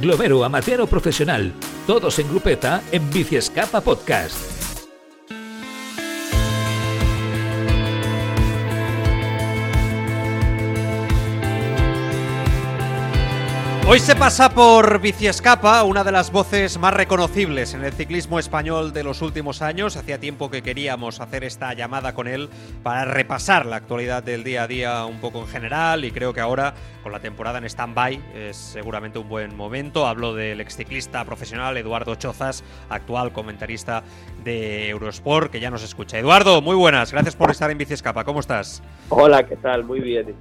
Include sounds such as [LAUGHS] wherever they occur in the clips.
Globero amateur o profesional, todos en grupeta en Biciescapa Podcast. Hoy se pasa por Biciescapa, una de las voces más reconocibles en el ciclismo español de los últimos años. Hacía tiempo que queríamos hacer esta llamada con él para repasar la actualidad del día a día un poco en general y creo que ahora con la temporada en stand-by es seguramente un buen momento. Hablo del exciclista profesional Eduardo Chozas, actual comentarista de Eurosport, que ya nos escucha. Eduardo, muy buenas, gracias por estar en Biciescapa, ¿cómo estás? Hola, ¿qué tal? Muy bien.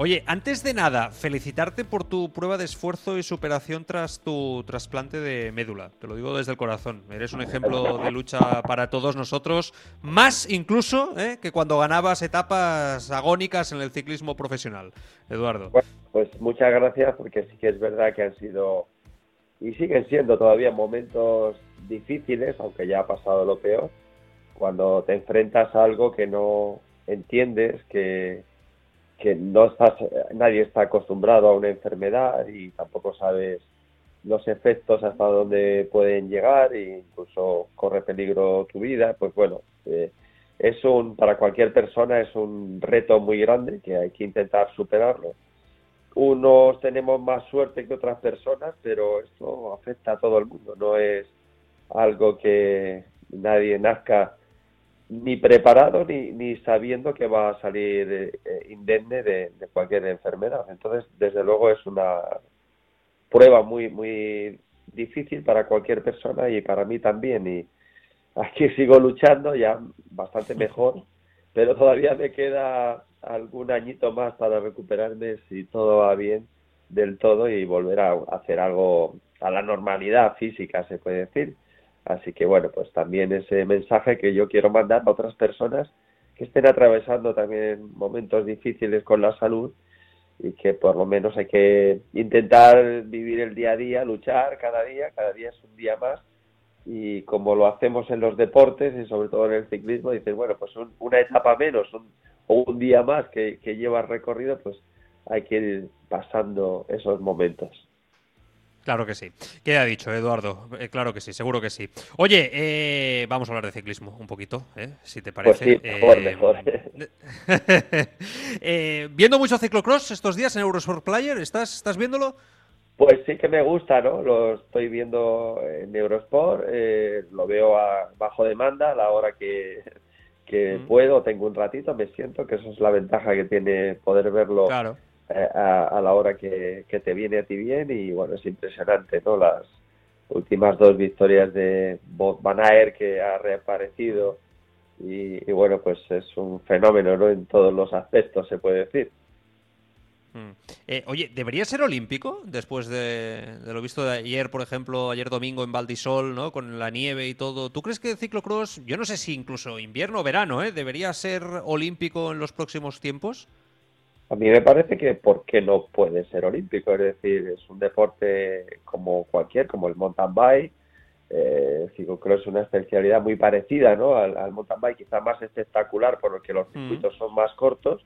Oye, antes de nada, felicitarte por tu prueba de esfuerzo y superación tras tu trasplante de médula. Te lo digo desde el corazón. Eres un ejemplo de lucha para todos nosotros, más incluso ¿eh? que cuando ganabas etapas agónicas en el ciclismo profesional. Eduardo. Pues muchas gracias porque sí que es verdad que han sido y siguen siendo todavía momentos difíciles, aunque ya ha pasado lo peor, cuando te enfrentas a algo que no entiendes, que que no estás, nadie está acostumbrado a una enfermedad y tampoco sabes los efectos hasta dónde pueden llegar e incluso corre peligro tu vida, pues bueno, eh, es un, para cualquier persona es un reto muy grande que hay que intentar superarlo. Unos tenemos más suerte que otras personas, pero esto afecta a todo el mundo, no es algo que nadie nazca ni preparado ni, ni sabiendo que va a salir eh, indemne de, cualquier enfermedad. Entonces, desde luego es una prueba muy, muy difícil para cualquier persona y para mí también. Y aquí [LAUGHS] sigo luchando ya bastante mejor, [LAUGHS] pero todavía me queda algún añito más para recuperarme si todo va bien del todo y volver a hacer algo a la normalidad física, se puede decir Así que bueno, pues también ese mensaje que yo quiero mandar a otras personas que estén atravesando también momentos difíciles con la salud y que por lo menos hay que intentar vivir el día a día, luchar cada día, cada día es un día más y como lo hacemos en los deportes y sobre todo en el ciclismo, dices, bueno, pues una etapa menos o un día más que, que lleva recorrido, pues hay que ir pasando esos momentos. Claro que sí. ha dicho, Eduardo. Eh, claro que sí, seguro que sí. Oye, eh, vamos a hablar de ciclismo un poquito, ¿eh? si te pues parece. Pues mejor, [LAUGHS] ¿Viendo mucho ciclocross estos días en Eurosport Player? ¿Estás, ¿Estás viéndolo? Pues sí que me gusta, ¿no? Lo estoy viendo en Eurosport, lo veo a bajo demanda a la hora que, que mm. puedo, tengo un ratito, me siento que eso es la ventaja que tiene poder verlo claro eh, a, la hora que, te viene a ti bien y bueno, es impresionante, ¿no? Las últimas dos victorias de Van Aert que ha reaparecido y, bueno, pues es un fenómeno, ¿no? En todos los aspectos, se puede decir. Mm. Eh, oye, ¿debería ser olímpico después de, de, lo visto de ayer, por ejemplo, ayer domingo en Valdisol, ¿no? Con la nieve y todo. ¿Tú crees que el ciclocross, yo no sé si incluso invierno o verano, ¿eh? ¿Debería ser olímpico en los próximos tiempos? A mí me parece que ¿por qué no puede ser olímpico? Es decir, es un deporte como cualquier, como el mountain bike. Eh, creo es una especialidad muy parecida ¿no? al, mountain bike, quizá más espectacular por lo que los mm. circuitos son más cortos.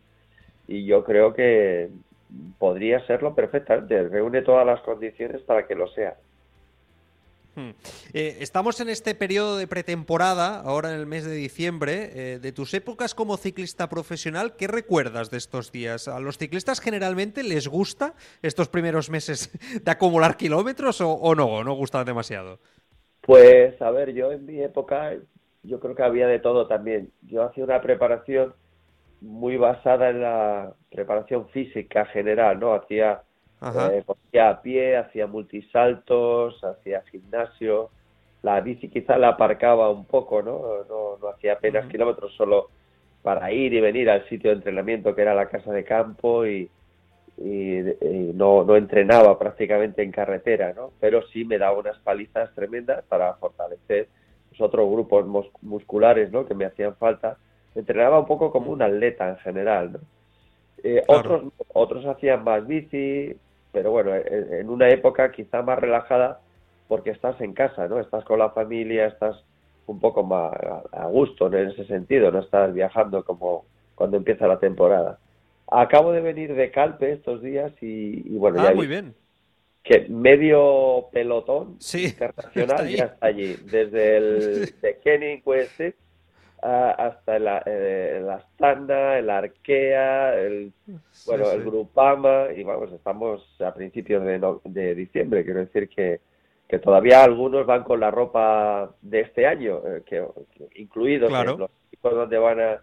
Y yo creo que podría serlo perfectamente. Reúne todas las condiciones para que lo sea. Hmm. Eh, estamos en este periodo de pretemporada, ahora en el mes de diciembre. Eh, de tus épocas como ciclista profesional, ¿qué recuerdas de estos días? ¿A los ciclistas generalmente les gusta estos primeros meses de acumular kilómetros o, no? ¿O no gustan demasiado? Pues, a ver, yo en mi época, yo creo que había de todo también. Yo hacía una preparación muy basada en la preparación física general, ¿no? Hacía eh, hacía a pie, hacía multisaltos, hacía gimnasio. La bici quizá la aparcaba un poco, ¿no? No, hacía apenas kilómetros solo para ir y venir al sitio de entrenamiento que era la casa de campo y, y, no, no, entrenaba prácticamente en carretera, ¿no? Pero sí me daba unas palizas tremendas para fortalecer los otros grupos musculares, ¿no? Que me hacían falta. Entrenaba un poco como un atleta en general, ¿no? Eh, otros, otros hacían más bici, pero bueno, en una época quizá más relajada porque estás en casa, ¿no? Estás con la familia, estás un poco más a gusto en ese sentido, no estás viajando como cuando empieza la temporada. Acabo de venir de Calpe estos días y, bueno, ah, muy bien. Que medio pelotón internacional [LAUGHS] ya está allí, desde el [LAUGHS] de Kenny hasta el, eh, el, Astana, el Arkea, el, bueno, el Grupama, y vamos, estamos a principios de, de diciembre, quiero decir que, que todavía algunos van con la ropa de este año, eh, que, incluidos los equipos donde van a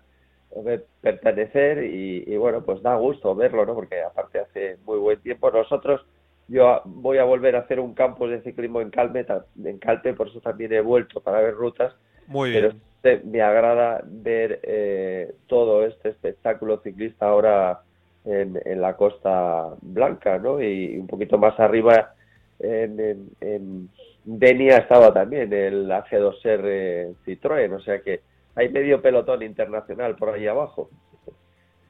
pertenecer y, bueno, pues da gusto verlo, ¿no? Porque aparte hace muy buen tiempo. Nosotros, yo voy a volver a hacer un campus de ciclismo en Calme, en Calpe, por eso también he vuelto para ver rutas. Muy bien. Pero me agrada ver eh, todo este espectáculo ciclista ahora en, la Costa Blanca, ¿no? Y un poquito más arriba en, en, en Denia estaba también el AG2R Citroën, o sea que hay medio pelotón internacional por ahí abajo.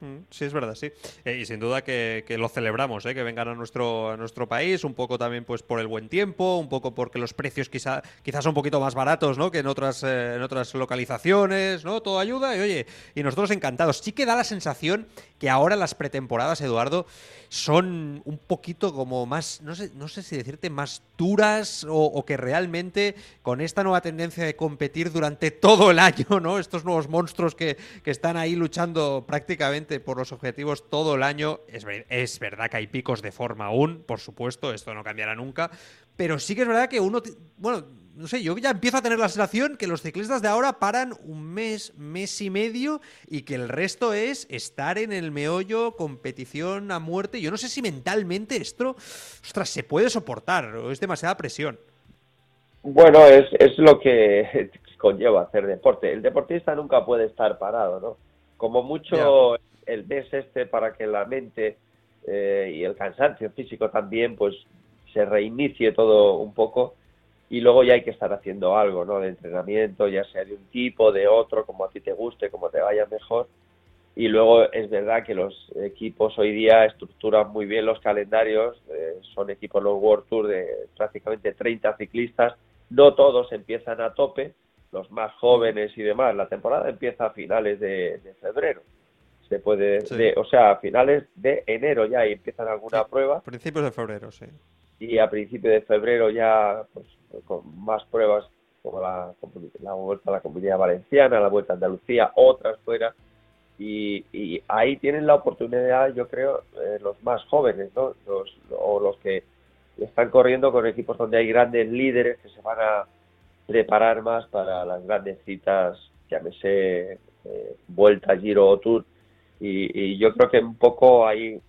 Mm, sí, es verdad, sí. Eh, y sin duda que, lo celebramos, ¿eh? que vengan a nuestro, a nuestro país, un poco también pues por el buen tiempo, un poco porque los precios quizá, quizás son un poquito más baratos ¿no? que en otras, eh, en otras localizaciones, ¿no? Todo ayuda y oye, y nosotros encantados. Sí que da la sensación que ahora las pretemporadas, Eduardo, son un poquito como más, no sé, no sé si decirte, más duras o, que realmente con esta nueva tendencia de competir durante todo el año, [LAUGHS] ¿no? Estos nuevos monstruos que, que están ahí luchando prácticamente por los objetivos todo el año. Es, es verdad que hay picos de forma aún, por supuesto, esto no cambiará nunca, pero sí que es verdad que uno, bueno, no sé, yo ya empiezo a tener la sensación que los ciclistas de ahora paran un mes, mes y medio y que el resto es estar en el meollo, competición a muerte. Yo no sé si mentalmente esto, ostras, se puede soportar o es demasiada presión. Bueno, es, es lo que [LAUGHS] conlleva hacer deporte. El deportista nunca puede estar parado, ¿no? Como mucho el mes este para que la mente eh, y el cansancio físico también, pues se reinicie todo un poco y luego ya hay que estar haciendo algo, ¿no? De entrenamiento, ya sea de un tipo, de otro, como a ti te guste, como te vaya mejor. Y luego es verdad que los equipos hoy día estructuran muy bien los calendarios, eh, son equipos los World Tour de prácticamente 30 ciclistas, no todos empiezan a tope, los más jóvenes y demás, la temporada empieza a finales de, febrero. Se puede, o sea, a finales de enero ya empiezan alguna prueba. Principios de febrero, sí y a principios de febrero ya pues, con más pruebas como la, la vuelta a la comunidad valenciana, la vuelta a Andalucía, otras fuera. Y, ahí tienen la oportunidad, yo creo, eh, los más jóvenes, ¿no? Los, o los que están corriendo con equipos donde hay grandes líderes que se van a preparar más para las grandes citas, llámese eh, Vuelta, Giro o Tour. Y, y, yo creo que un poco hay,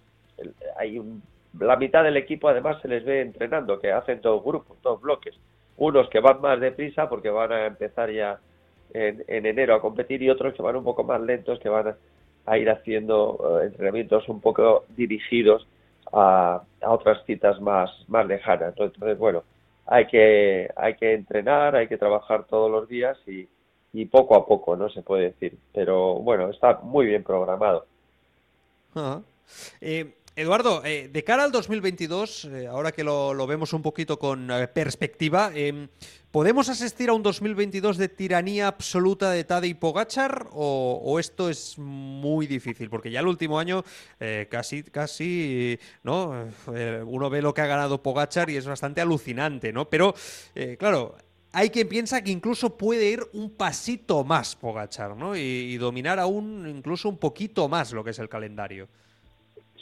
hay un la mitad del equipo además se les ve entrenando, que hacen dos grupos, dos bloques. Unos que van más deprisa porque van a empezar ya en, enero a competir y otros que van un poco más lentos, que van a, ir haciendo eh, entrenamientos un poco dirigidos a, otras citas más, más lejanas. Entonces, bueno, hay que, hay que entrenar, hay que trabajar todos los días y, y poco a poco, no se puede decir. Pero bueno, está muy bien programado. eh, Eduardo, eh, de cara al 2022, eh, ahora que lo, vemos un poquito con eh, perspectiva, em, ¿podemos asistir a un 2022 de tiranía absoluta de Tadej Pogachar o, esto es muy difícil? Porque ya el último año casi, casi, ¿no? uno ve lo que ha ganado Pogachar y es bastante alucinante, ¿no? Pero, claro, hay quien piensa que incluso puede ir un pasito más Pogachar, ¿no? y dominar aún incluso un poquito más lo que es el calendario.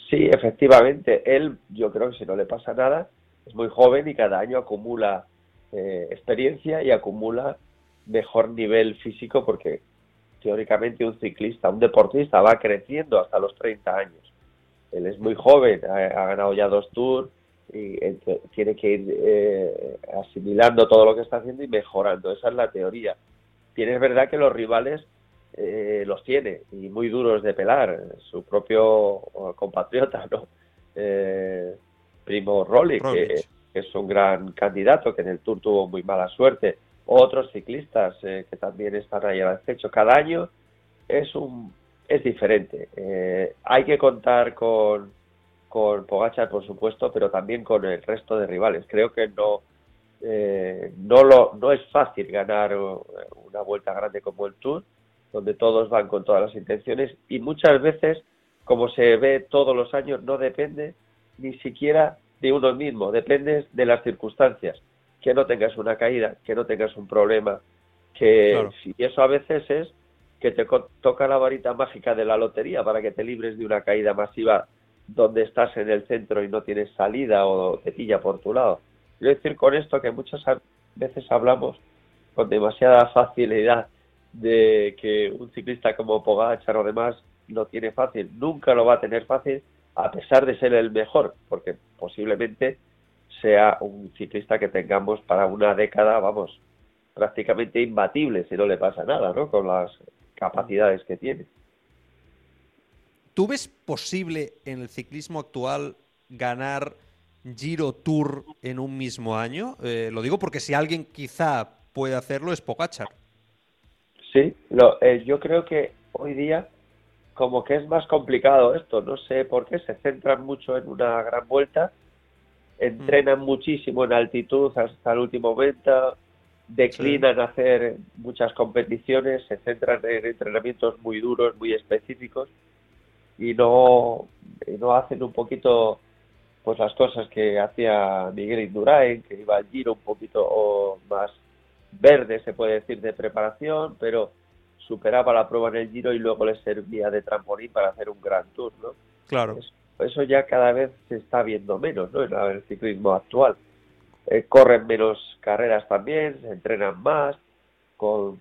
Sí, efectivamente. Él, yo creo que si no le pasa nada, es muy joven y cada año acumula eh, experiencia y acumula mejor nivel físico porque teóricamente un ciclista, un deportista va creciendo hasta los 30 años. Él es muy joven, ha, ganado ya dos tours y tiene que ir eh, asimilando todo lo que está haciendo y mejorando. Esa es la teoría. Tiene verdad que los rivales eh, los tiene y muy duros de pelar, su propio compatriota, ¿no? eh, Primo Roglic, que, es un gran candidato, que en el Tour tuvo muy mala suerte, otros ciclistas eh, que también están ahí al acecho. Cada año es un es diferente. Eh, hay que contar con, con Pogachar, por supuesto, pero también con el resto de rivales. Creo que no eh, no lo no es fácil ganar una vuelta grande como el Tour, donde todos van con todas las intenciones y muchas veces, como se ve todos los años, no depende ni siquiera de uno mismo, depende de las circunstancias, que no tengas una caída, que no tengas un problema, que si eso a veces es que te toca la varita mágica de la lotería para que te libres de una caída masiva donde estás en el centro y no tienes salida o te pilla por tu lado. Quiero decir con esto que muchas veces hablamos con demasiada facilidad de que un ciclista como Pogacar o demás lo tiene fácil. Nunca lo va a tener fácil a pesar de ser el mejor, porque posiblemente sea un ciclista que tengamos para una década, vamos, prácticamente imbatible si no le pasa nada, ¿no? Con las capacidades que tiene. ¿Tú ves posible en el ciclismo actual ganar Giro Tour en un mismo año? Eh, lo digo porque si alguien quizá puede hacerlo es Pogachar. Sí, lo, eh, yo creo que hoy día como que es más complicado esto, no sé por qué, se centran mucho en una gran vuelta, entrenan mm. muchísimo en altitud hasta el último momento, declinan a hacer muchas competiciones, se centran en entrenamientos muy duros, muy específicos y no, no hacen un poquito pues las cosas que hacía Miguel Indurain, que iba al giro un poquito más verde, se puede decir, de preparación, pero superaba la prueba en el Giro y luego le servía de trampolín para hacer un gran tour, ¿no? Claro. Eso, ya cada vez se está viendo menos, ¿no? En el ciclismo actual. Eh, corren menos carreras también, se entrenan más, con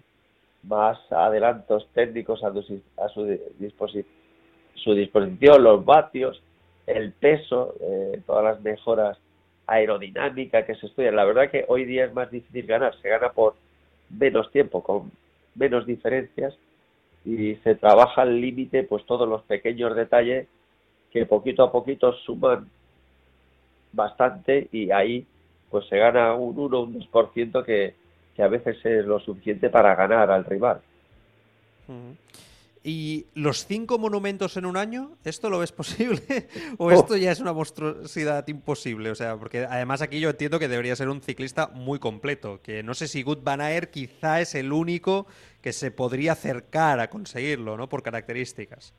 más adelantos técnicos a, su, a su, su disposición, los vatios, el peso, eh, todas las mejoras aerodinámicas que se estudian. La verdad que hoy día es más difícil ganar, se gana por menos tiempo, con menos diferencias y se trabaja al límite pues todos los pequeños detalles que poquito a poquito suman bastante y ahí pues se gana un 1 un 2% que, que a veces es lo suficiente para ganar al rival. ¿Y los cinco monumentos en un año? ¿Esto lo ves posible? [LAUGHS] ¿O oh. esto ya es una monstruosidad imposible? O sea, porque además aquí yo entiendo que debería ser un ciclista muy completo. Que no sé si Good Van Aert quizá es el único que se podría acercar a conseguirlo, ¿no? Por características.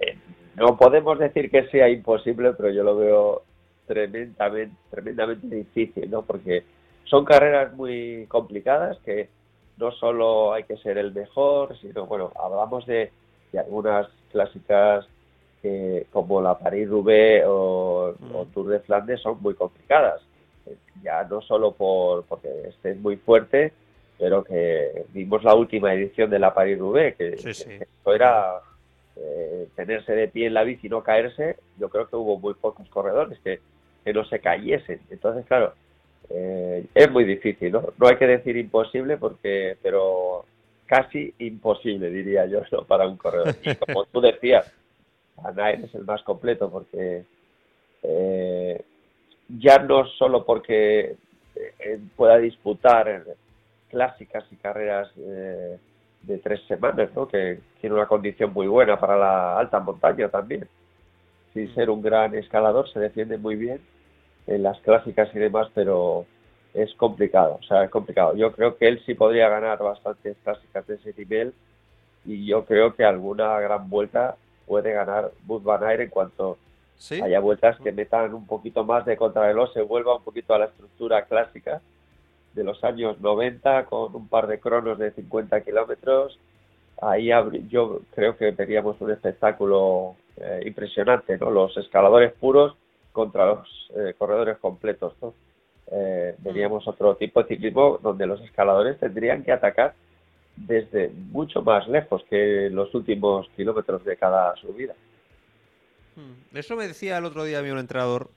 Eh, no podemos decir que sea imposible, pero yo lo veo tremendamente, tremendamente difícil, ¿no? Porque son carreras muy complicadas que no solo hay que ser el mejor, sino, bueno, hablamos de y algunas clásicas como la París-Roubaix o, mm. Tour de Flandes son muy complicadas. Ya no solo por porque esté muy fuerte, pero que vimos la última edición de la París-Roubaix, que, esto era eh, tenerse de pie en la bici y no caerse. Yo creo que hubo muy pocos corredores que, que no se cayesen. Entonces, claro, eh, es muy difícil, ¿no? No hay que decir imposible porque, pero casi imposible, diría yo, [LAUGHS] para un corredor. Y como tú decías, Anael es el más completo porque eh, ya no solo porque eh, pueda disputar clásicas y carreras eh, de tres semanas, ¿no? que tiene una condición muy buena para la alta montaña también. Sin ser un gran escalador, se defiende muy bien en las clásicas y demás, pero es complicado, o sea, es complicado. Yo creo que él sí podría ganar bastantes clásicas de ese nivel y yo creo que alguna gran vuelta puede ganar Bud Van Aert en cuanto haya vueltas que metan un poquito más de contrarreloj, se vuelva un poquito a la estructura clásica de los años 90 con un par de cronos de 50 kilómetros. Ahí yo creo que veríamos un espectáculo eh, impresionante, ¿no? Los escaladores puros contra los eh, corredores completos, ¿no? Eh, veríamos otro tipo de ciclismo donde los escaladores tendrían que atacar desde mucho más lejos que los últimos kilómetros de cada subida. Hmm. Eso me decía el otro día mi entrenador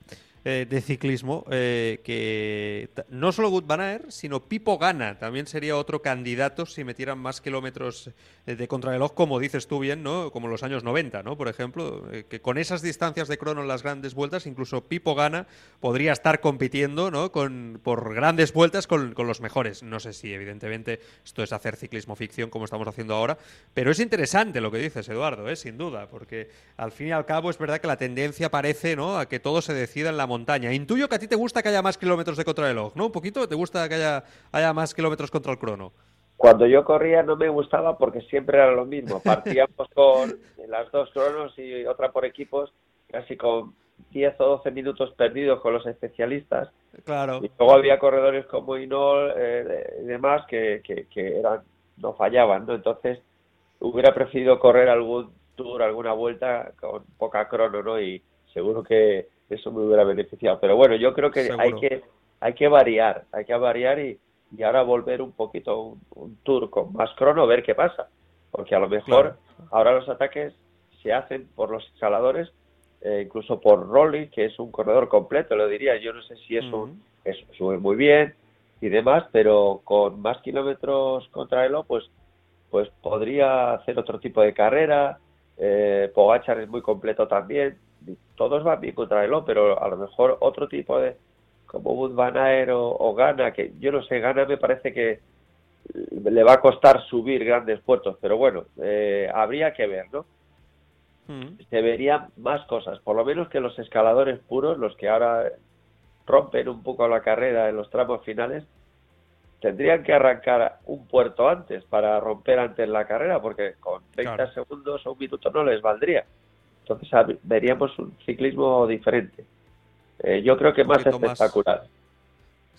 eh, de ciclismo, eh, que no solo Wood sino Pipo Gana también sería otro candidato si metieran más kilómetros eh, de contrarreloj, como dices tú bien, ¿no? Como los años 90, ¿no? Por ejemplo, que con esas distancias de crono en las grandes vueltas, incluso Pipo Gana podría estar compitiendo, ¿no? Con, por grandes vueltas con, con los mejores. No sé si, evidentemente, esto es hacer ciclismo ficción como estamos haciendo ahora, pero es interesante lo que dices, Eduardo, ¿eh? sin duda, porque al fin y al cabo es verdad que la tendencia parece ¿no? a que todo se decida en la montaña. Intuyo que a ti te gusta que haya más kilómetros de contrarreloj, ¿no? Un poquito, ¿te gusta que haya, haya más kilómetros contra el crono? Cuando yo corría no me gustaba porque siempre era lo mismo. [LAUGHS] Partíamos con las dos cronos y otra por equipos, casi con 10 o 12 minutos perdidos con los especialistas. Claro. Y luego había corredores como Inol eh, y demás que, que, que, eran no fallaban, ¿no? Entonces hubiera preferido correr algún tour, alguna vuelta con poca crono, ¿no? Y seguro que eso me hubiera beneficiado. Pero bueno, yo creo que hay que hay que variar, hay que variar y, y ahora volver un poquito un, tour con más crono, ver qué pasa. Porque a lo mejor ahora los ataques se hacen por los escaladores, eh, incluso por Rolly, que es un corredor completo, lo diría. Yo no sé si es un, sube muy bien y demás, pero con más kilómetros contra Elo, pues, pues podría hacer otro tipo de carrera. Eh, Pogachar es muy completo también todos van bien contra el pero a lo mejor otro tipo de, como Van Aert o, Gana, que yo no sé, Gana me parece que le va a costar subir grandes puertos, pero bueno, eh, habría que ver, ¿no? Mm. Se verían más cosas, por lo menos que los escaladores puros, los que ahora rompen un poco la carrera en los tramos finales, tendrían que arrancar un puerto antes para romper antes la carrera, porque con 30 segundos o un minuto no les valdría. Entonces veríamos un ciclismo diferente. Eh, yo creo que más espectacular.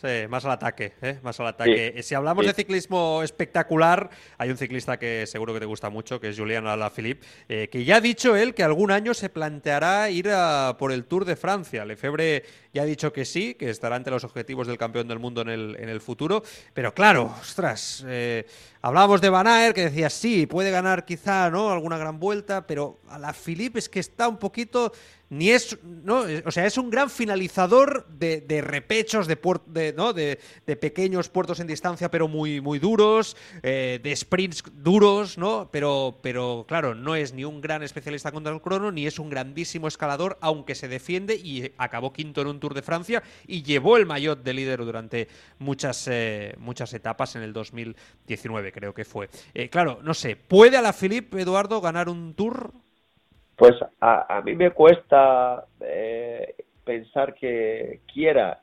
Sí, más al ataque, ¿eh? más al ataque. Si hablamos de ciclismo espectacular, hay un ciclista que seguro que te gusta mucho, que es Julián Alaphilippe, eh, que ya ha dicho él que algún año se planteará ir a por el Tour de Francia. Lefebvre ya ha dicho que sí, que estará entre los objetivos del campeón del mundo en el, en el futuro. Pero claro, ostras, eh, hablábamos de Van Aert, que decía sí, puede ganar quizá ¿no? alguna gran vuelta, pero Alaphilippe es que está un poquito ni es, ¿no? O sea, es un gran finalizador de, de repechos, de, de, ¿no? de, pequeños puertos en distancia, pero muy, muy duros, eh, de sprints duros, ¿no? Pero, pero claro, no es ni un gran especialista contra el crono, ni es un grandísimo escalador, aunque se defiende y acabó quinto en un Tour de Francia y llevó el maillot de líder durante muchas, eh, muchas etapas en el 2019, creo que fue. Eh, claro, no sé, ¿puede a la Philippe Eduardo ganar un Tour? Pues a, mí me cuesta eh, pensar que quiera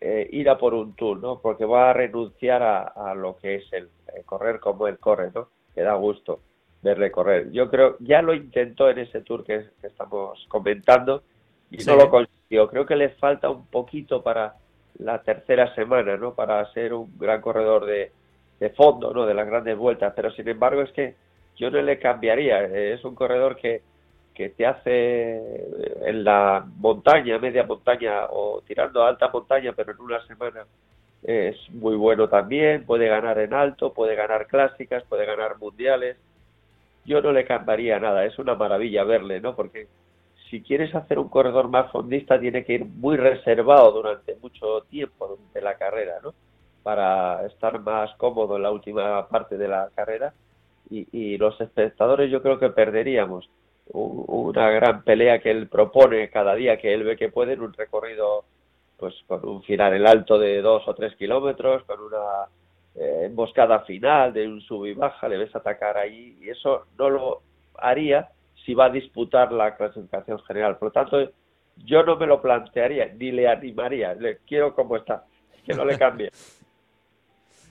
eh, ir a por un tour, ¿no? Porque va a renunciar a, lo que es el, correr como él corre, ¿no? Que da gusto verle correr. Yo creo, ya lo intentó en ese tour que, estamos comentando y no lo consiguió. Creo que le falta un poquito para la tercera semana, ¿no? Para ser un gran corredor de, de fondo, ¿no? De las grandes vueltas. Pero sin embargo es que yo no le cambiaría. Es un corredor que que te hace en la montaña, media montaña o tirando a alta montaña, pero en una semana es muy bueno también, puede ganar en alto, puede ganar clásicas, puede ganar mundiales. Yo no le cambiaría nada, es una maravilla verle, ¿no? Porque si quieres hacer un corredor más fondista tiene que ir muy reservado durante mucho tiempo durante la carrera, ¿no? Para estar más cómodo en la última parte de la carrera y, y los espectadores yo creo que perderíamos una gran pelea que él propone cada día que él ve que puede en un recorrido pues con un final en alto de dos o tres kilómetros, con una eh, emboscada final de un sub y baja, le ves atacar ahí y eso no lo haría si va a disputar la clasificación general. Por lo tanto, yo no me lo plantearía ni le animaría, le quiero como está, que no le cambie. [LAUGHS]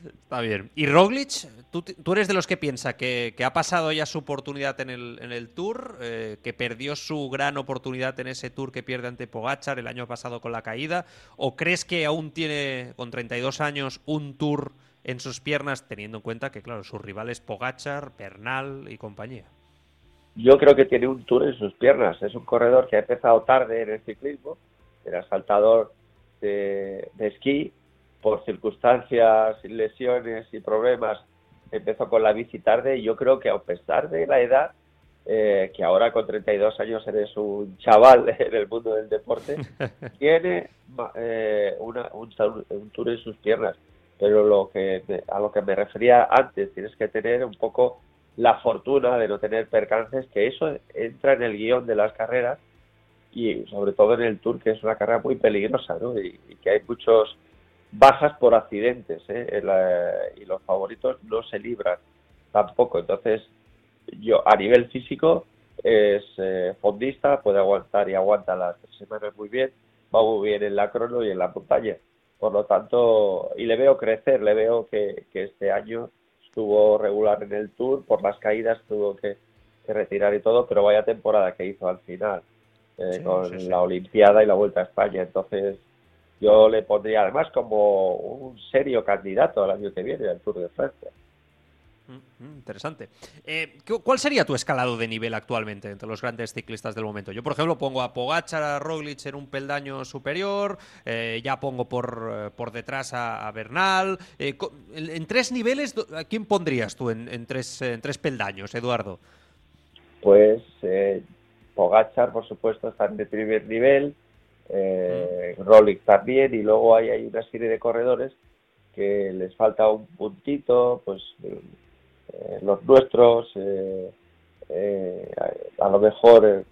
Está bien. ¿Y Roglic? ¿Tú, eres de los que piensa que, ha pasado ya su oportunidad en el, Tour, eh, que perdió su gran oportunidad en ese Tour que pierde ante Pogachar el año pasado con la caída? ¿O crees que aún tiene, con 32 años, un Tour en sus piernas, teniendo en cuenta que, claro, sus rivales Pogachar, Bernal y compañía? Yo creo que tiene un Tour en sus piernas. Es un corredor que ha empezado tarde en el ciclismo, era saltador de esquí por circunstancias, lesiones y problemas, empezó con la bici tarde y yo creo que a pesar de la edad eh, que ahora con 32 años eres un chaval [LAUGHS] en el mundo del deporte, [LAUGHS] tiene eh, una, un, un, tour en sus piernas. Pero lo que a lo que me refería antes, tienes que tener un poco la fortuna de no tener percances, que eso entra en el guion de las carreras y sobre todo en el Tour, que es una carrera muy peligrosa, ¿no? Y, que hay muchos bajas por accidentes, ¿eh? y los favoritos no se libran tampoco. Entonces, yo a nivel físico es eh, fondista, puede aguantar y aguanta las tres semanas muy bien, va muy bien en la crono y en la montaña. Por lo tanto, y le veo crecer, le veo que, que este año estuvo regular en el Tour, por las caídas tuvo que, retirar y todo, pero vaya temporada que hizo al final, eh, con la Olimpiada y la Vuelta a España. Entonces, yo le pondría además como un serio candidato al año que viene al Tour de Francia. Mm, mm, interesante. Eh, ¿Cuál sería tu escalado de nivel actualmente entre los grandes ciclistas del momento? Yo, por ejemplo, pongo a Pogacar, a Roglic en un peldaño superior, eh, ya pongo por, eh, por detrás a, Bernal. en, tres niveles, ¿a quién pondrías tú en, tres, en tres peldaños, Eduardo? Pues Pogachar, por supuesto, está en el primer nivel, mm. Roglic también, y luego hay, hay una serie de corredores que les falta un puntito, pues eh, los nuestros, eh, eh, a, lo mejor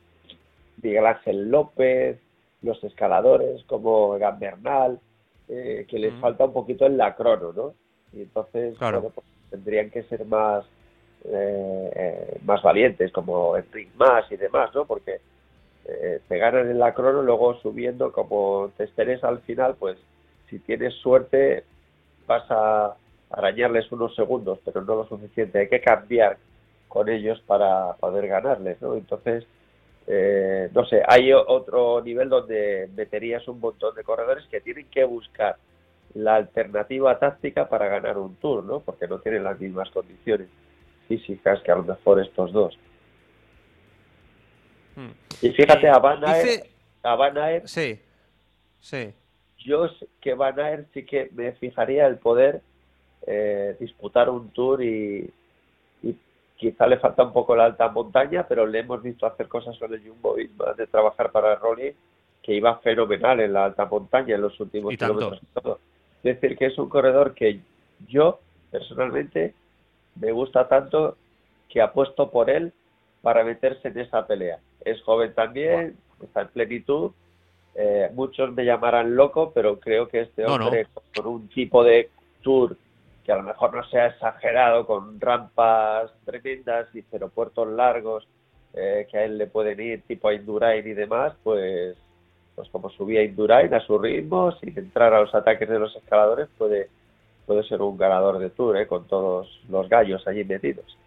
Miguel Ángel López, los escaladores como Gambernal, que les falta un poquito en la crono, ¿no? Y entonces pues, tendrían que ser más más valientes, como Enric Más y demás, ¿no? Porque te ganan en la crono, luego subiendo, como te al final, pues si tienes suerte vas a arañarles unos segundos, pero no lo suficiente. Hay que cambiar con ellos para poder ganarles, ¿no? Entonces, eh, no sé, hay otro nivel donde meterías un montón de corredores que tienen que buscar la alternativa táctica para ganar un tour, ¿no? Porque no tienen las mismas condiciones físicas que a lo mejor estos dos. Hmm. Y fíjate, a Van a Van sí, sí. Yo que Van Aert sí que me fijaría el poder eh, disputar un tour y, quizá le falta un poco la alta montaña, pero le hemos visto hacer cosas con el Jumbo Visma de trabajar para Rolly que iba fenomenal en la alta montaña en los últimos kilómetros. Es decir, que es un corredor que yo personalmente me gusta tanto que apuesto por él para meterse en esa pelea. Es joven también, está en plenitud. Eh, muchos me llamarán loco, pero creo que este hombre, con un tipo de tour que a lo mejor no sea exagerado con rampas tremendas y aeropuertos largos eh, que a él le pueden ir tipo a Indurain y demás, pues, pues como subía Indurain a su ritmo, sin entrar a los ataques de los escaladores, puede, puede ser un ganador de Tour eh, con todos los gallos allí metidos.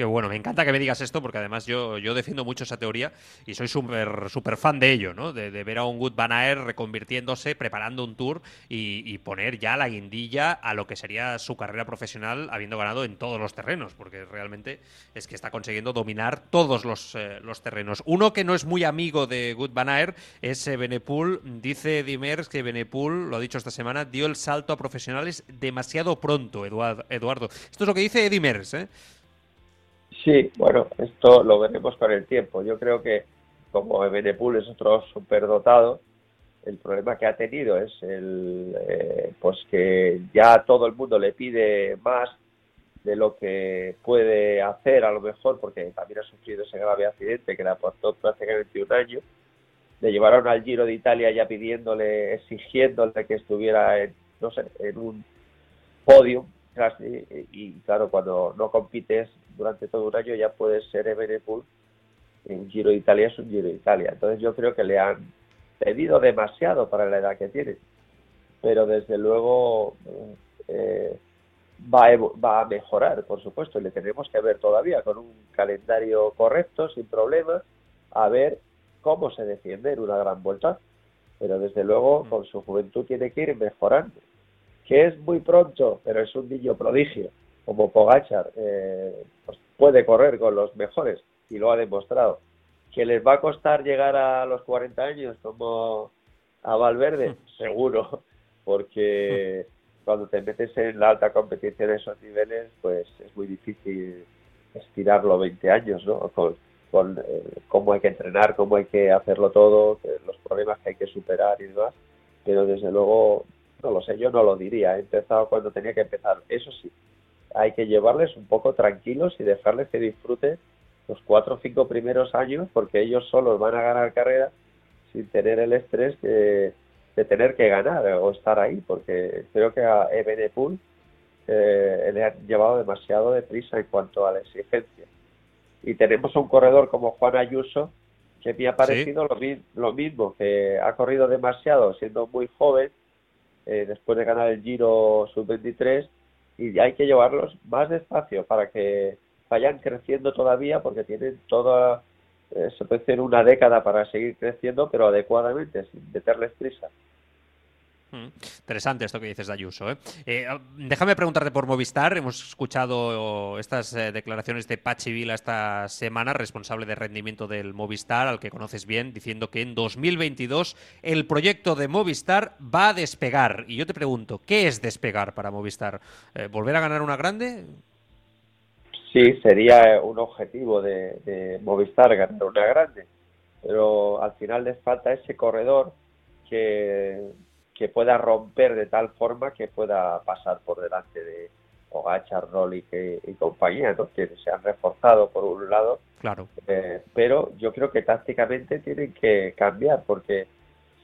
Qué bueno, me encanta que me digas esto porque además yo, yo defiendo mucho esa teoría y soy súper super fan de ello, ¿no? De, ver a un Good Van reconvirtiéndose, preparando un tour y, poner ya la guindilla a lo que sería su carrera profesional habiendo ganado en todos los terrenos, porque realmente es que está consiguiendo dominar todos los, eh, los terrenos. Uno que no es muy amigo de Good Van es eh, Benepool. Dice Dimers que Benepool, lo ha dicho esta semana, dio el salto a profesionales demasiado pronto, Eduardo. Esto es lo que dice Dimers, ¿eh? Sí, bueno, esto lo veremos con el tiempo. Yo creo que como Ebenepool es otro superdotado, el problema que ha tenido es el eh, pues que ya todo el mundo le pide más de lo que puede hacer a lo mejor porque también ha sufrido ese grave accidente que le aportó prácticamente un año le llevaron al Giro de Italia ya pidiéndole exigiéndole que estuviera en no sé en un podio y, claro cuando no compites durante todo un año ya puede ser Ebenepool. En Giro de Italia es un Giro de Italia. Entonces yo creo que le han pedido demasiado para la edad que tiene. Pero desde luego eh, va, a, va a mejorar, por supuesto, y le tenemos que ver todavía con un calendario correcto, sin problemas, a ver cómo se defiende en una gran vuelta. Pero desde luego con su juventud tiene que ir mejorando. Que es muy pronto, pero es un niño prodigio como Pogachar eh, pues puede correr con los mejores y lo ha demostrado. ¿Que les va a costar llegar a los 40 años como a Valverde? [LAUGHS] Seguro, porque cuando te metes en la alta competición en esos niveles, pues es muy difícil estirarlo 20 años, ¿no? Con, con eh, cómo hay que entrenar, cómo hay que hacerlo todo, los problemas que hay que superar y demás. Pero desde luego, no lo sé, yo no lo diría. He empezado cuando tenía que empezar. Eso sí, hay que llevarles un poco tranquilos y dejarles que disfruten los cuatro o cinco primeros años porque ellos solos van a ganar carrera sin tener el estrés de, tener que ganar o estar ahí porque creo que a Ebenepool eh, le han llevado demasiado deprisa en cuanto a la exigencia y tenemos un corredor como Juan Ayuso que me ha parecido lo, mismo, que ha corrido demasiado siendo muy joven eh, después de ganar el Giro Sub-23 y hay que llevarlos más despacio para que vayan creciendo todavía porque tienen toda, eh, se puede una década para seguir creciendo, pero adecuadamente, sin meterles prisa. Mm, interesante esto que dices de Ayuso. ¿eh? Eh, ah, déjame preguntarte por Movistar. Hemos escuchado estas declaraciones de Pachi Vila esta semana, responsable de rendimiento del Movistar, al que conoces bien, diciendo que en 2022 el proyecto de Movistar va a despegar. Y yo te pregunto, ¿qué es despegar para Movistar? ¿Volver a ganar una grande? sí sería un objetivo de, Movistar ganar una grande, pero al final les falta ese corredor que, que pueda romper de tal forma que pueda pasar por delante de Ogachar, Rolik y, compañía, ¿no? que se han reforzado por un lado, claro. Eh, pero yo creo que tácticamente tienen que cambiar porque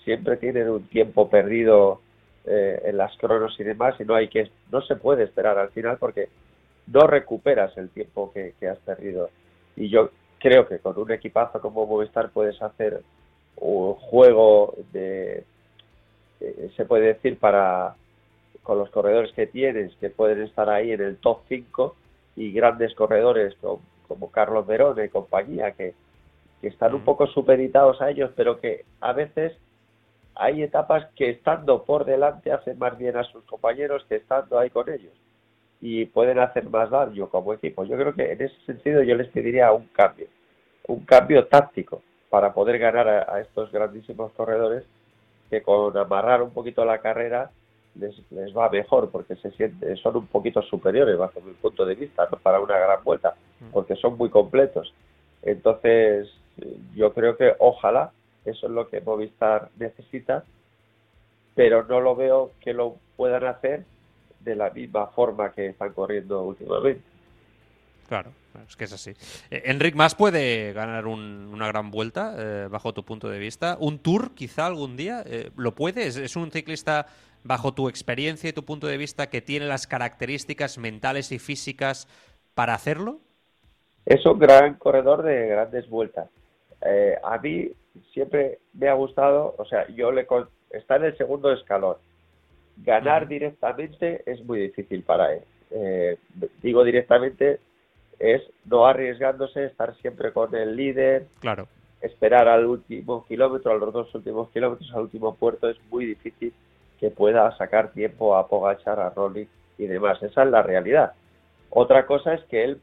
siempre tienen un tiempo perdido eh, en las cronos y demás y no hay que no se puede esperar al final porque no recuperas el tiempo que, has perdido. Y yo creo que con un equipazo como Movistar puedes hacer un juego de, eh, se puede decir, para con los corredores que tienes, que pueden estar ahí en el top 5 y grandes corredores como, como Carlos Verón y compañía que, que están un poco supeditados a ellos, pero que a veces hay etapas que estando por delante hacen más bien a sus compañeros que estando ahí con ellos y pueden hacer más daño como equipo. Yo creo que en ese sentido yo les pediría un cambio, un cambio táctico para poder ganar a, estos grandísimos corredores que con amarrar un poquito la carrera les, les va mejor porque se siente, son un poquito superiores bajo mi punto de vista para una gran vuelta mm. porque son muy completos. Entonces yo creo que ojalá eso es lo que Movistar necesita, pero no lo veo que lo puedan hacer de la misma forma que están corriendo últimamente. Claro, es que es así. Eh, Enric Más puede ganar una gran vuelta, eh, bajo tu punto de vista. ¿Un tour, quizá algún día? Eh, ¿Lo puede? ¿Es, un ciclista, bajo tu experiencia y tu punto de vista, que tiene las características mentales y físicas para hacerlo? Es un gran corredor de grandes vueltas. a mí siempre me ha gustado, o sea, yo le está en el segundo escalón ganar directamente es muy difícil para él. Eh, digo directamente es no arriesgándose, estar siempre con el líder, claro. esperar al último kilómetro, a los dos últimos kilómetros, al último puerto, es muy difícil que pueda sacar tiempo a Pogachar, a Rolik y demás. Esa es la realidad. Otra cosa es que él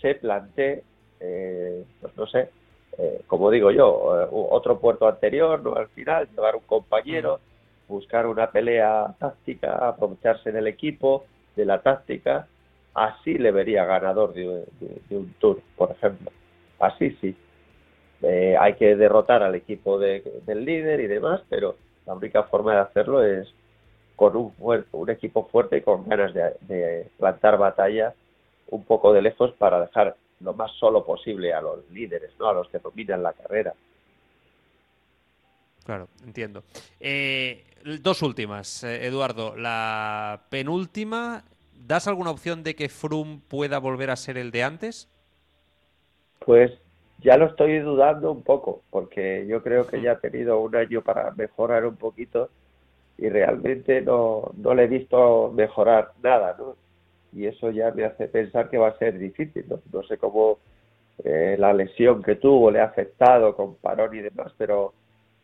se plantee, eh, pues no sé, eh, como digo yo, otro puerto anterior, no al final, llevar un compañero, buscar una pelea táctica, aprovecharse del equipo, de la táctica, así le vería ganador de, un tour, por ejemplo. Así sí. Eh, hay que derrotar al equipo del líder y demás, pero la única forma de hacerlo es con un, un equipo fuerte y con ganas de, de plantar batalla un poco de lejos para dejar lo más solo posible a los líderes, no a los que dominan la carrera. Claro, entiendo. Eh, dos últimas, eh, Eduardo. La penúltima, ¿das alguna opción de que Froome pueda volver a ser el de antes? Pues ya lo estoy dudando un poco, porque yo creo que ya ha tenido un año para mejorar un poquito y realmente no, no le he visto mejorar nada, ¿no? Y eso ya me hace pensar que va a ser difícil, ¿no? No sé cómo eh, la lesión que tuvo le ha afectado con parón y demás, pero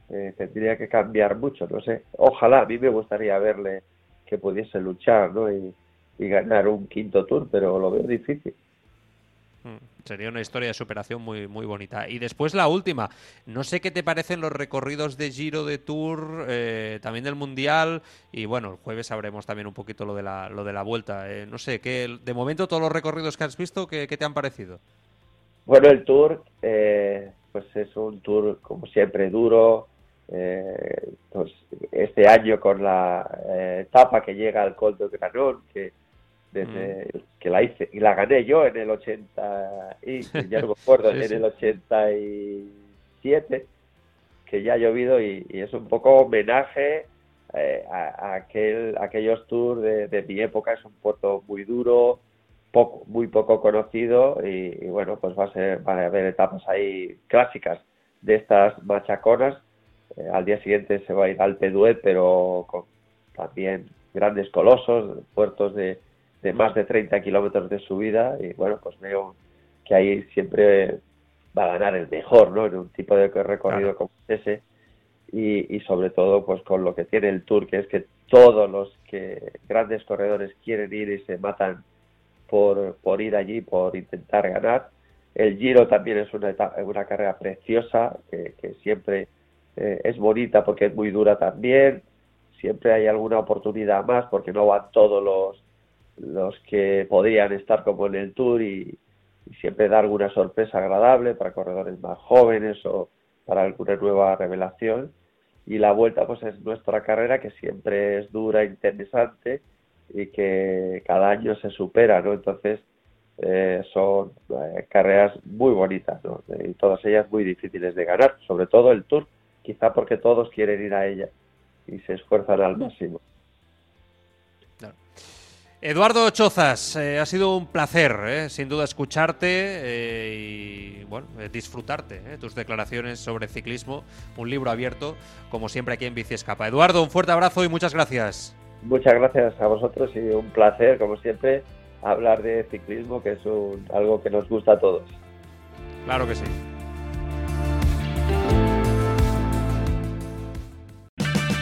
eh, tendría que cambiar mucho, no sé. Ojalá, a mí me gustaría verle que pudiese luchar ¿no? y, ganar un quinto tour, pero lo veo difícil. Mm, sería una historia de superación muy, muy bonita. Y después la última. No sé qué te parecen los recorridos de Giro, de Tour, eh, también del Mundial. Y bueno, el jueves sabremos también un poquito lo de la, lo de la vuelta. Eh, no sé, ¿qué, de momento todos los recorridos que has visto, ¿qué, te han parecido? Bueno, el Tour, eh, pues es un Tour como siempre duro. pues este año con la etapa que llega al Col de Granón, que desde mm. que la hice y la gané yo en el 80 y [LAUGHS] ya no me acuerdo en el 87 que ya ha llovido y, es un poco homenaje eh, a, aquel aquellos tours de, mi época es un puerto muy duro poco muy poco conocido y, bueno pues va a ser va a haber etapas ahí clásicas de estas machaconas eh, al día siguiente se va a ir al Peduet pero con también grandes colosos puertos de de más de 30 kilómetros de subida y bueno, pues veo que ahí siempre va a ganar el mejor, ¿no? En un tipo de recorrido como ese y, sobre todo pues con lo que tiene el Tour, que es que todos los que grandes corredores quieren ir y se matan por, por ir allí, por intentar ganar. El Giro también es una, una carrera preciosa, que, siempre eh, es bonita porque es muy dura también. Siempre hay alguna oportunidad más porque no van todos los, los que podrían estar como en el Tour y, siempre dar alguna sorpresa agradable para corredores más jóvenes o para alguna nueva revelación. Y la vuelta pues es nuestra carrera que siempre es dura, interesante y que cada año se supera, ¿no? Entonces eh, son eh, carreras muy bonitas, ¿no? Y todas ellas muy difíciles de ganar, sobre todo el Tour, quizá porque todos quieren ir a ella y se esfuerzan al máximo. Eduardo Chozas, eh, ha sido un placer, eh, sin duda, escucharte eh, y bueno, disfrutarte tus declaraciones sobre ciclismo. Un libro abierto, como siempre aquí en Bici Escapa. Eduardo, un fuerte abrazo y muchas gracias. Muchas gracias a vosotros y un placer, como siempre, hablar de ciclismo, que es algo que nos gusta a todos. Claro que sí.